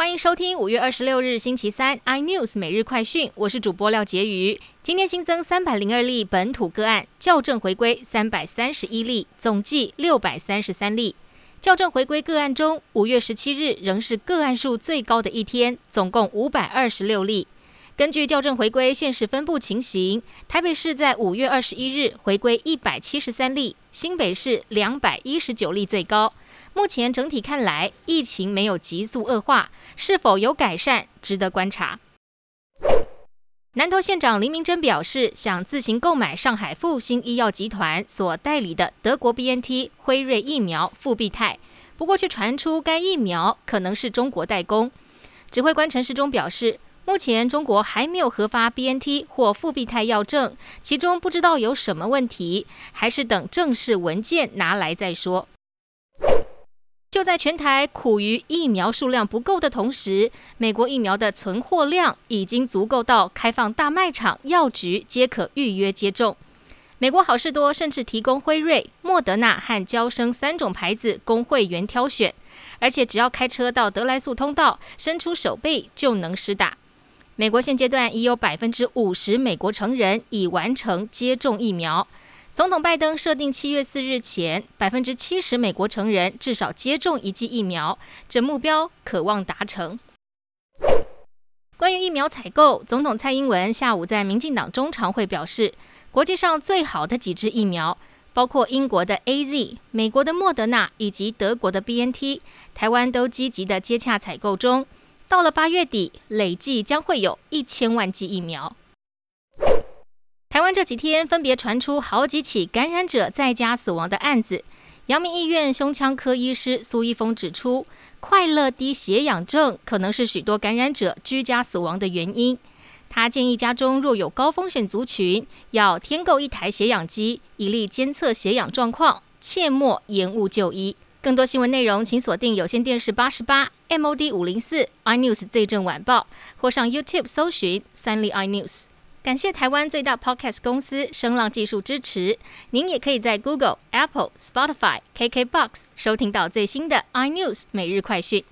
欢迎收听五月二十六日星期三 iNews 每日快讯，我是主播廖杰瑜。今天新增三百零二例本土个案，校正回归三百三十一例，总计六百三十三例。校正回归个案中，五月十七日仍是个案数最高的一天，总共五百二十六例。根据校正回归现实分布情形，台北市在五月二十一日回归一百七十三例，新北市两百一十九例最高。目前整体看来，疫情没有急速恶化，是否有改善，值得观察。南投县长林明珍表示，想自行购买上海复兴医药集团所代理的德国 BNT 辉瑞疫苗复必泰，不过却传出该疫苗可能是中国代工。指挥官陈时中表示，目前中国还没有核发 BNT 或复必泰药证，其中不知道有什么问题，还是等正式文件拿来再说。就在全台苦于疫苗数量不够的同时，美国疫苗的存货量已经足够到开放大卖场、药局皆可预约接种。美国好事多甚至提供辉瑞、莫德纳和交生三种牌子供会员挑选，而且只要开车到德莱素通道，伸出手背就能施打。美国现阶段已有百分之五十美国成人已完成接种疫苗。总统拜登设定七月四日前，百分之七十美国成人至少接种一剂疫苗，这目标渴望达成。关于疫苗采购，总统蔡英文下午在民进党中常会表示，国际上最好的几支疫苗，包括英国的 A Z、美国的莫德纳以及德国的 B N T，台湾都积极的接洽采购中。到了八月底，累计将会有一千万剂疫苗。台湾这几天分别传出好几起感染者在家死亡的案子。阳明医院胸腔科医师苏一峰指出，快乐低血氧症可能是许多感染者居家死亡的原因。他建议家中若有高风险族群，要添购一台血氧机，以利监测血氧状况，切莫延误就医。更多新闻内容，请锁定有线电视八十八 MOD 五零四 iNews 最正晚报，或上 YouTube 搜寻三立 iNews。感谢台湾最大 Podcast 公司声浪技术支持。您也可以在 Google、Apple、Spotify、KKBox 收听到最新的 iNews 每日快讯。